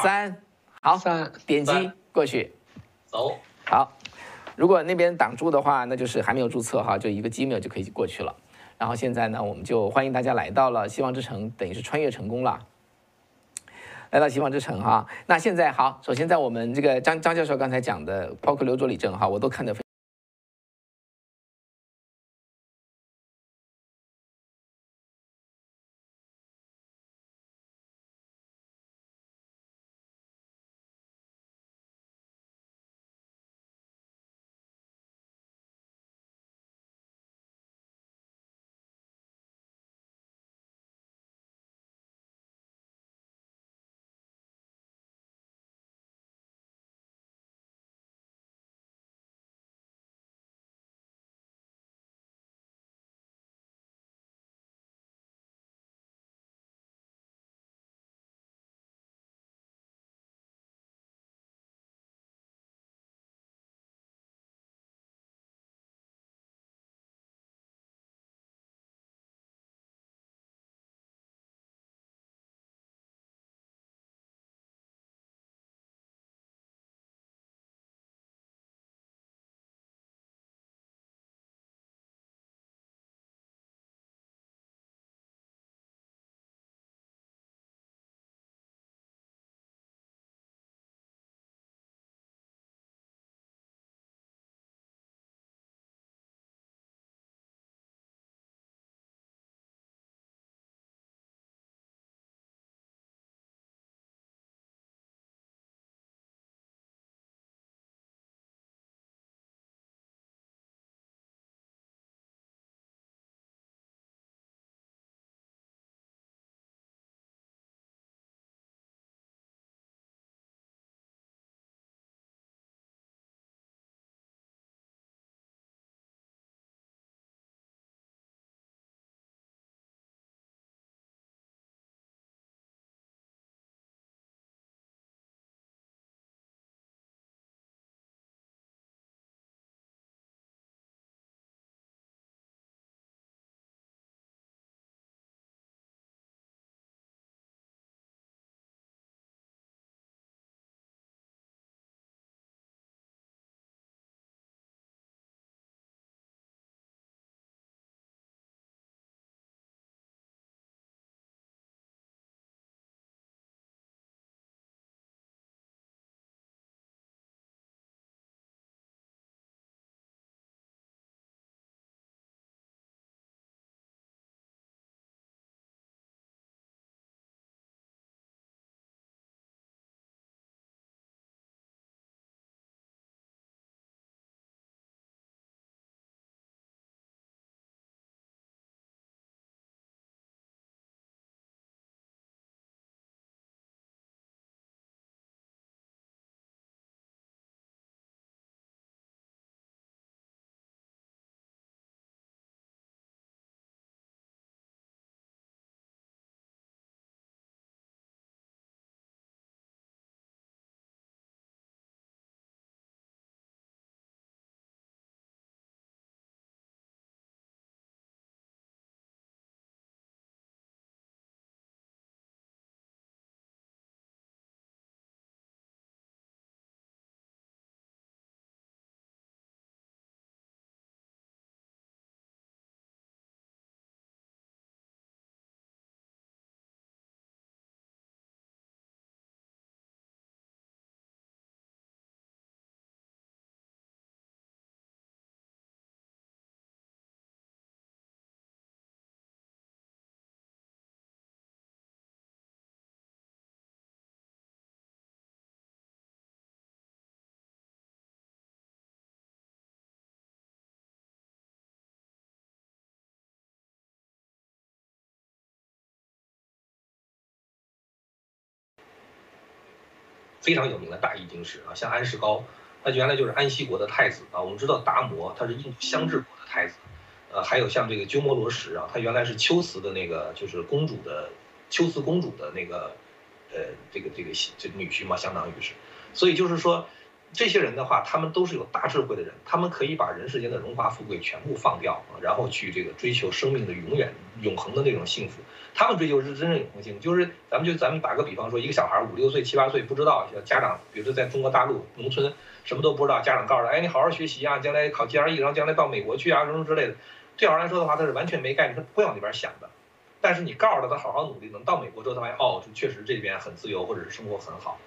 三，好，三，点击过去，走，好。如果那边挡住的话，那就是还没有注册哈，就一个 Gmail 就可以过去了。然后现在呢，我们就欢迎大家来到了希望之城，等于是穿越成功了，来到希望之城哈。那现在好，首先在我们这个张张教授刚才讲的，包括刘卓、李正哈，我都看得非。非常有名的大译经师啊，像安世高，他原来就是安息国的太子啊。我们知道达摩他是印度香治国的太子，呃，还有像这个鸠摩罗什啊，他原来是秋瓷的那个就是公主的秋瓷公主的那个呃这个这个这个女婿嘛，相当于是，所以就是说。这些人的话，他们都是有大智慧的人，他们可以把人世间的荣华富贵全部放掉，然后去这个追求生命的永远、永恒的那种幸福。他们追求是真正永恒幸福，就是咱们就咱们打个比方说，一个小孩五六岁、七八岁不知道，家长比如说在中国大陆农村什么都不知道，家长告诉他，哎，你好好学习啊，将来考 GRE，然后将来到美国去啊，什么之类的。这小孩来说的话，他是完全没概念，他不会往那边想的。但是你告诉他，他好好努力，能到美国之后，他发现哦，确实这边很自由，或者是生活很好。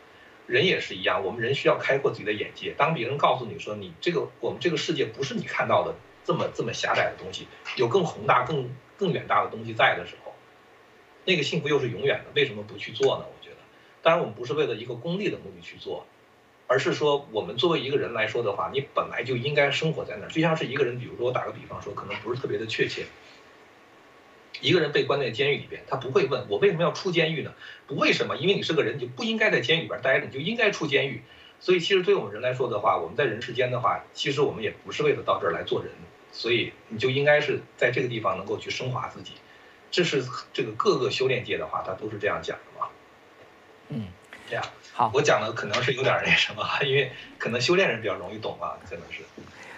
人也是一样，我们人需要开阔自己的眼界。当别人告诉你说你这个我们这个世界不是你看到的这么这么狭窄的东西，有更宏大、更更远大的东西在的时候，那个幸福又是永远的。为什么不去做呢？我觉得，当然我们不是为了一个功利的目的去做，而是说我们作为一个人来说的话，你本来就应该生活在那儿。就像是一个人，比如说我打个比方说，可能不是特别的确切。一个人被关在监狱里边，他不会问我为什么要出监狱呢？不为什么，因为你是个人，你就不应该在监狱里边待着，你就应该出监狱。所以其实对我们人来说的话，我们在人世间的话，其实我们也不是为了到这儿来做人，所以你就应该是在这个地方能够去升华自己。这是这个各个修炼界的话，他都是这样讲的嘛。嗯，这样好，我讲的可能是有点那什么，因为可能修炼人比较容易懂吧，真的是。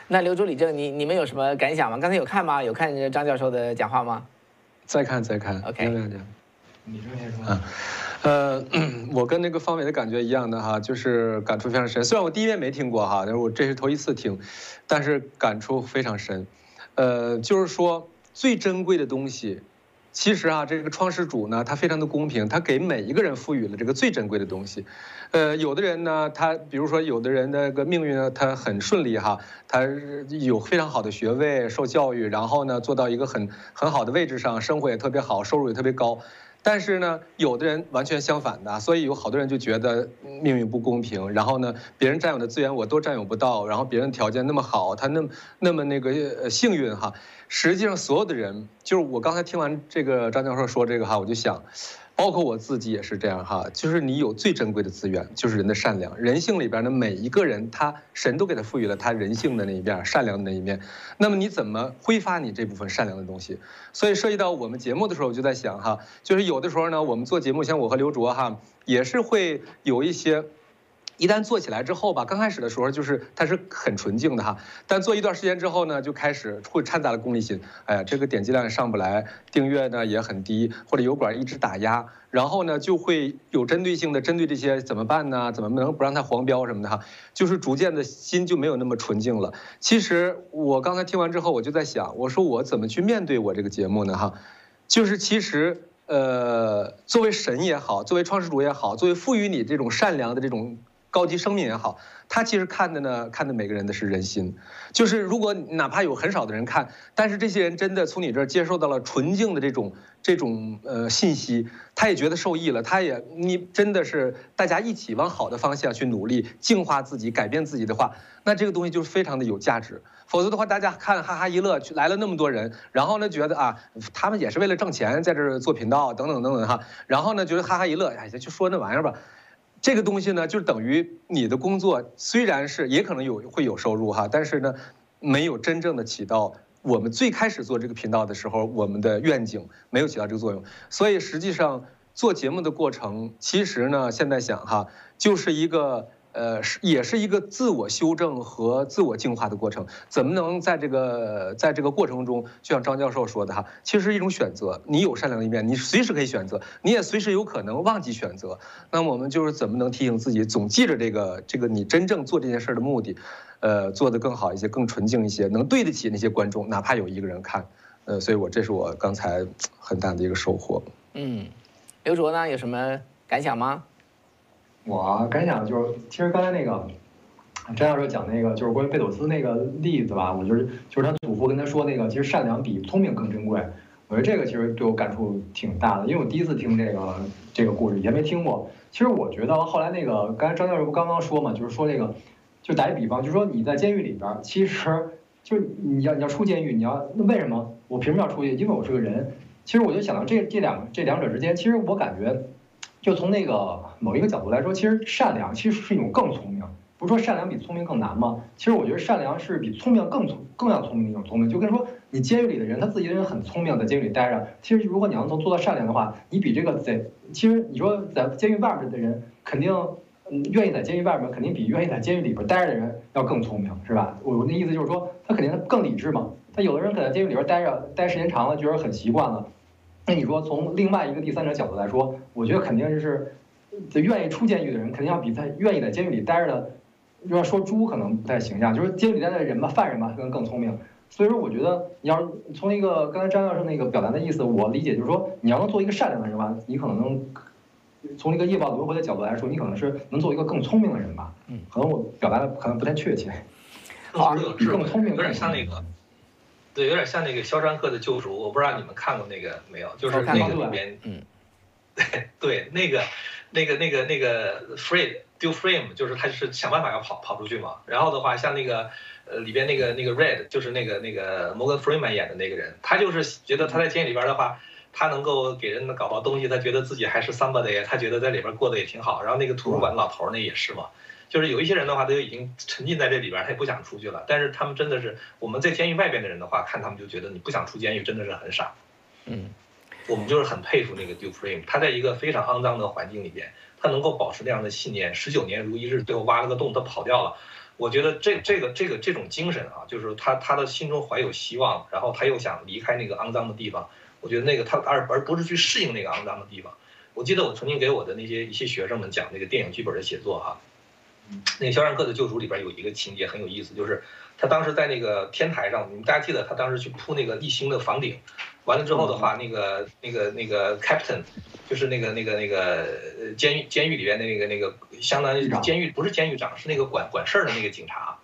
那刘主李正，你你们有什么感想吗？刚才有看吗？有看张教授的讲话吗？再看再看，OK，亮亮讲，你说先说。啊，呃，(clears throat) 我跟那个方伟的感觉一样的哈，就是感触非常深。虽然我第一遍没听过哈，但是我这是头一次听，但是感触非常深。呃，就是说最珍贵的东西。其实啊，这个创始主呢，他非常的公平，他给每一个人赋予了这个最珍贵的东西。呃，有的人呢，他比如说有的人那个命运呢，他很顺利哈，他有非常好的学位，受教育，然后呢，做到一个很很好的位置上，生活也特别好，收入也特别高。但是呢，有的人完全相反的，所以有好多人就觉得命运不公平。然后呢，别人占有的资源我都占有不到，然后别人条件那么好，他那么那么那个幸运哈。实际上，所有的人就是我刚才听完这个张教授说这个哈，我就想。包括我自己也是这样哈，就是你有最珍贵的资源，就是人的善良。人性里边的每一个人，他神都给他赋予了他人性的那一面，善良的那一面。那么你怎么挥发你这部分善良的东西？所以涉及到我们节目的时候，我就在想哈，就是有的时候呢，我们做节目，像我和刘卓哈，也是会有一些。一旦做起来之后吧，刚开始的时候就是它是很纯净的哈，但做一段时间之后呢，就开始会掺杂了功利心。哎呀，这个点击量也上不来，订阅呢也很低，或者油管一直打压，然后呢就会有针对性的针对这些怎么办呢？怎么能不让它黄标什么的哈？就是逐渐的心就没有那么纯净了。其实我刚才听完之后，我就在想，我说我怎么去面对我这个节目呢？哈，就是其实呃，作为神也好，作为创始主也好，作为赋予你这种善良的这种。高级生命也好，他其实看的呢，看的每个人的是人心。就是如果哪怕有很少的人看，但是这些人真的从你这儿接受到了纯净的这种这种呃信息，他也觉得受益了。他也你真的是大家一起往好的方向去努力，净化自己，改变自己的话，那这个东西就是非常的有价值。否则的话，大家看哈哈一乐，来了那么多人，然后呢觉得啊，他们也是为了挣钱在这儿做频道等等等等哈，然后呢觉得哈哈一乐，哎，就说那玩意儿吧。这个东西呢，就等于你的工作虽然是也可能有会有收入哈，但是呢，没有真正的起到我们最开始做这个频道的时候我们的愿景没有起到这个作用。所以实际上做节目的过程，其实呢，现在想哈，就是一个。呃，是也是一个自我修正和自我净化的过程。怎么能在这个在这个过程中，就像张教授说的哈，其实是一种选择。你有善良的一面，你随时可以选择，你也随时有可能忘记选择。那我们就是怎么能提醒自己，总记着这个这个你真正做这件事的目的，呃，做得更好一些，更纯净一些，能对得起那些观众，哪怕有一个人看。呃，所以我这是我刚才很大的一个收获。嗯，刘卓呢，有什么感想吗？我感想就是，其实刚才那个张教授讲那个，就是关于贝佐斯那个例子吧，我觉得就是他祖父跟他说那个，其实善良比聪明更珍贵。我觉得这个其实对我感触挺大的，因为我第一次听这个这个故事，以前没听过。其实我觉得后来那个，刚才张教授不刚刚说嘛，就是说那个，就打一比方，就是说你在监狱里边，其实就你要你要出监狱，你要那为什么我凭什么要出去？因为我是个人。其实我就想到这这两这两者之间，其实我感觉。就从那个某一个角度来说，其实善良其实是一种更聪明。不是说善良比聪明更难吗？其实我觉得善良是比聪明更聪更要聪明的一种聪明。就跟说你监狱里的人，他自己的人很聪明，在监狱里待着。其实如果你要能做到善良的话，你比这个在其实你说在监狱外面的人，肯定愿意在监狱外面，肯定比愿意在监狱里边待着的人要更聪明，是吧？我那意思就是说，他肯定更理智嘛。他有的人可能在监狱里边待着待时间长了，觉得很习惯了。那你说从另外一个第三者角度来说，我觉得肯定是愿意出监狱的人，肯定要比在愿意在监狱里待着的。要说猪可能不太形象，就是监狱里待的人吧，犯人吧，可能更聪明。所以说，我觉得你要是从一个刚才张教授那个表达的意思，我理解就是说，你要能做一个善良的人吧，你可能能从一个业报轮回的角度来说，你可能是能做一个更聪明的人吧。嗯，可能我表达的可能不太确切。好，更聪明，有点像那个，对，有点像那个《肖申克的救赎》，我不知道你们看过那个没有？就是那个里面，嗯，对 (laughs) 对，那个那个那个那个 fredoframe 就是他是想办法要跑跑出去嘛，然后的话像那个呃里边那个那个 red 就是那个那个 Morgan Freeman 演的那个人，他就是觉得他在监狱里边的话，他能够给人搞到东西，他觉得自己还是 somebody，他觉得在里边过得也挺好。然后那个图书馆老头那也是嘛，就是有一些人的话，他就已经沉浸在这里边，他也不想出去了。但是他们真的是我们在监狱外边的人的话，看他们就觉得你不想出监狱真的是很傻。嗯，我们就是很佩服那个 d u frame，他在一个非常肮脏的环境里边。他能够保持那样的信念，十九年如一日，最后挖了个洞，他跑掉了。我觉得这这个这个这种精神啊，就是他他的心中怀有希望，然后他又想离开那个肮脏的地方。我觉得那个他而而不是去适应那个肮脏的地方。我记得我曾经给我的那些一些学生们讲那个电影剧本的写作哈，那个《肖申克的救赎》里边有一个情节很有意思，就是他当时在那个天台上，你们大家记得他当时去铺那个立星的房顶。完了之后的话，那个那个那个 captain，就是那个那个那个监狱监狱里边的那个那个相当于监狱不是监狱长，是那个管管事儿的那个警察。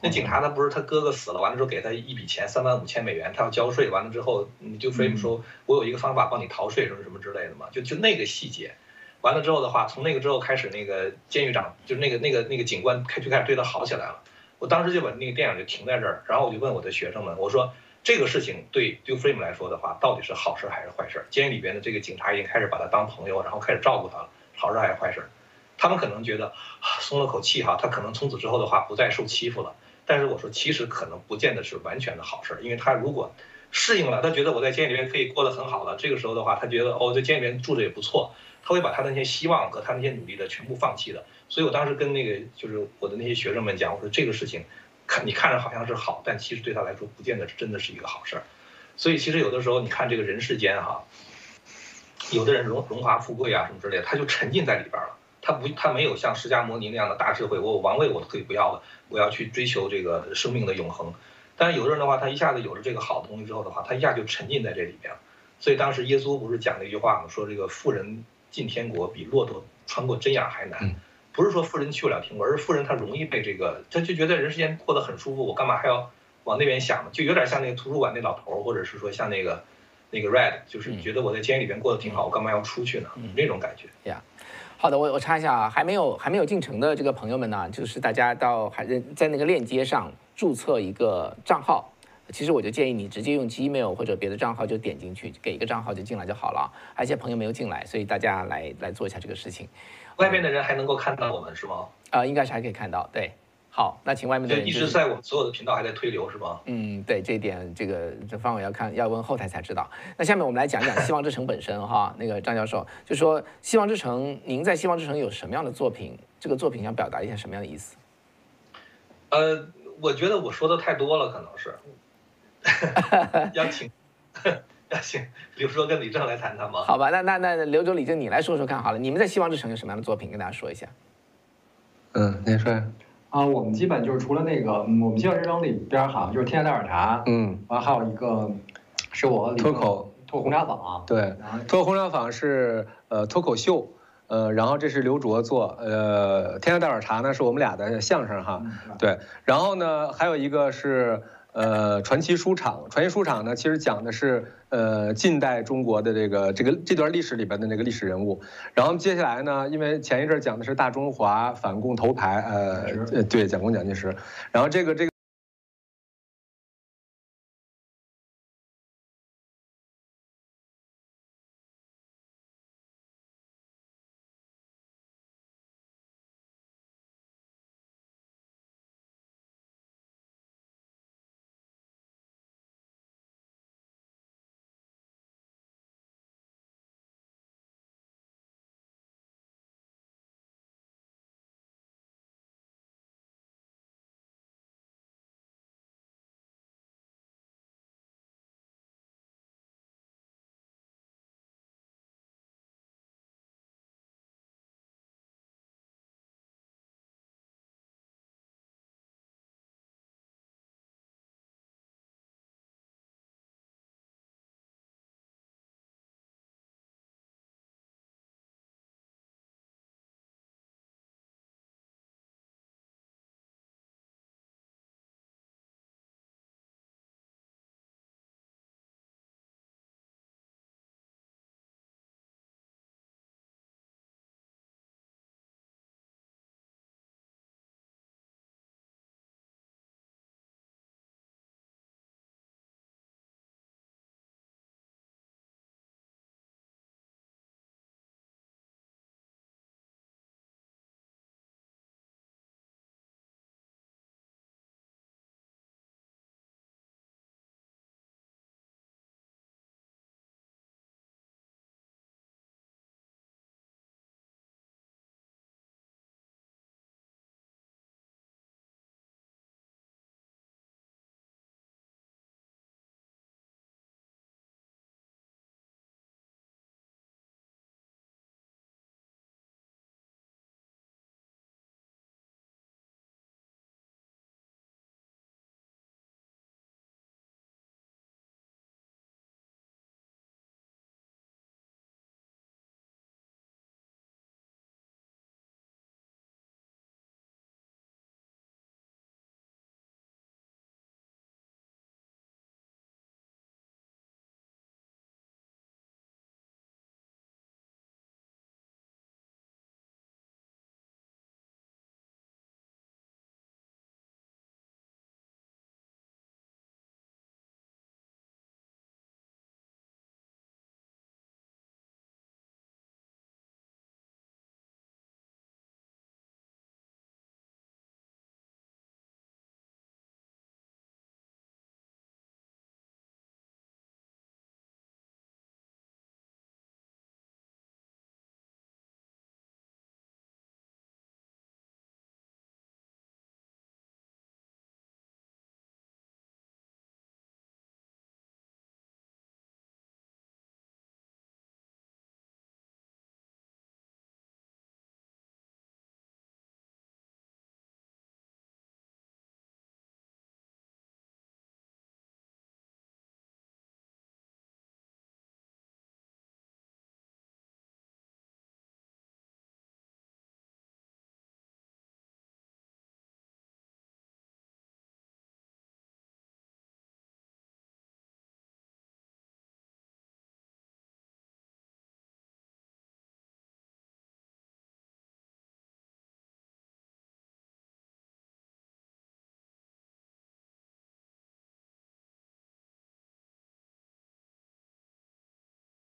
那警察他不是他哥哥死了，完了之后给他一笔钱三万五千美元，他要交税。完了之后，就 frame 说，我有一个方法帮你逃税什么什么之类的嘛。就就那个细节，完了之后的话，从那个之后开始，那个监狱长就是那个那个那个警官开就开始对他好起来了。我当时就把那个电影就停在这儿，然后我就问我的学生们，我说。这个事情对 d u Frame 来说的话，到底是好事还是坏事？监狱里边的这个警察已经开始把他当朋友，然后开始照顾他了，好事还是坏事？他们可能觉得松了口气哈，他可能从此之后的话不再受欺负了。但是我说，其实可能不见得是完全的好事，因为他如果适应了，他觉得我在监狱里面可以过得很好了，这个时候的话，他觉得哦，在监狱里面住着也不错，他会把他那些希望和他那些努力的全部放弃的。所以我当时跟那个就是我的那些学生们讲，我说这个事情。看你看着好像是好，但其实对他来说不见得是真的是一个好事儿。所以其实有的时候你看这个人世间哈，有的人荣荣华富贵啊什么之类的，他就沉浸在里边了。他不他没有像释迦牟尼那样的大智慧，我王位我可以不要了，我要去追求这个生命的永恒。但是有的人的话，他一下子有了这个好的东西之后的话，他一下就沉浸在这里边了。所以当时耶稣不是讲了一句话吗？说这个富人进天国比骆驼穿过针眼还难。不是说富人去不了天国，而是富人他容易被这个，他就觉得人世间过得很舒服，我干嘛还要往那边想呢？就有点像那个图书馆那老头，或者是说像那个那个 Red，就是觉得我在监狱里边过得挺好，我干嘛要出去呢？那种感觉。呀，好的，我我插一下啊，还没有还没有进城的这个朋友们呢，就是大家到还在那个链接上注册一个账号，其实我就建议你直接用 Gmail 或者别的账号就点进去，给一个账号就进来就好了。还有些朋友没有进来，所以大家来来做一下这个事情。外面的人还能够看到我们是吗？啊，应该是还可以看到。对，好，那请外面的人一直在我们所有的频道还在推流是吗？嗯，对，这一点这个这方伟要看要问后台才知道。那下面我们来讲讲《希望之城》本身哈，那个张教授就说《希望之城》，您在《希望之城》有什么样的作品？这个作品想表达一些什么样的意思？呃，我觉得我说的太多了，可能是，(laughs) 要请。(laughs) 邀请刘卓跟李正来谈谈吗？好吧，那那那刘总、李正，你来说说看好了。你们在希望之城有什么样的作品，跟大家说一下？嗯，您说。啊，我们基本就是除了那个，我们希望之城里边好像就是天下大碗茶，嗯，完还有一个是我脱口脱红茶坊，对，脱红茶坊是呃脱口秀，呃，然后这是刘卓做，呃，天下大碗茶呢是我们俩的相声哈，对，然后呢还有一个是。呃，传奇书场，传奇书场呢，其实讲的是呃近代中国的这个这个这段历史里边的那个历史人物。然后接下来呢，因为前一阵讲的是大中华反共头牌，呃，对蒋公蒋介石，然后这个这个。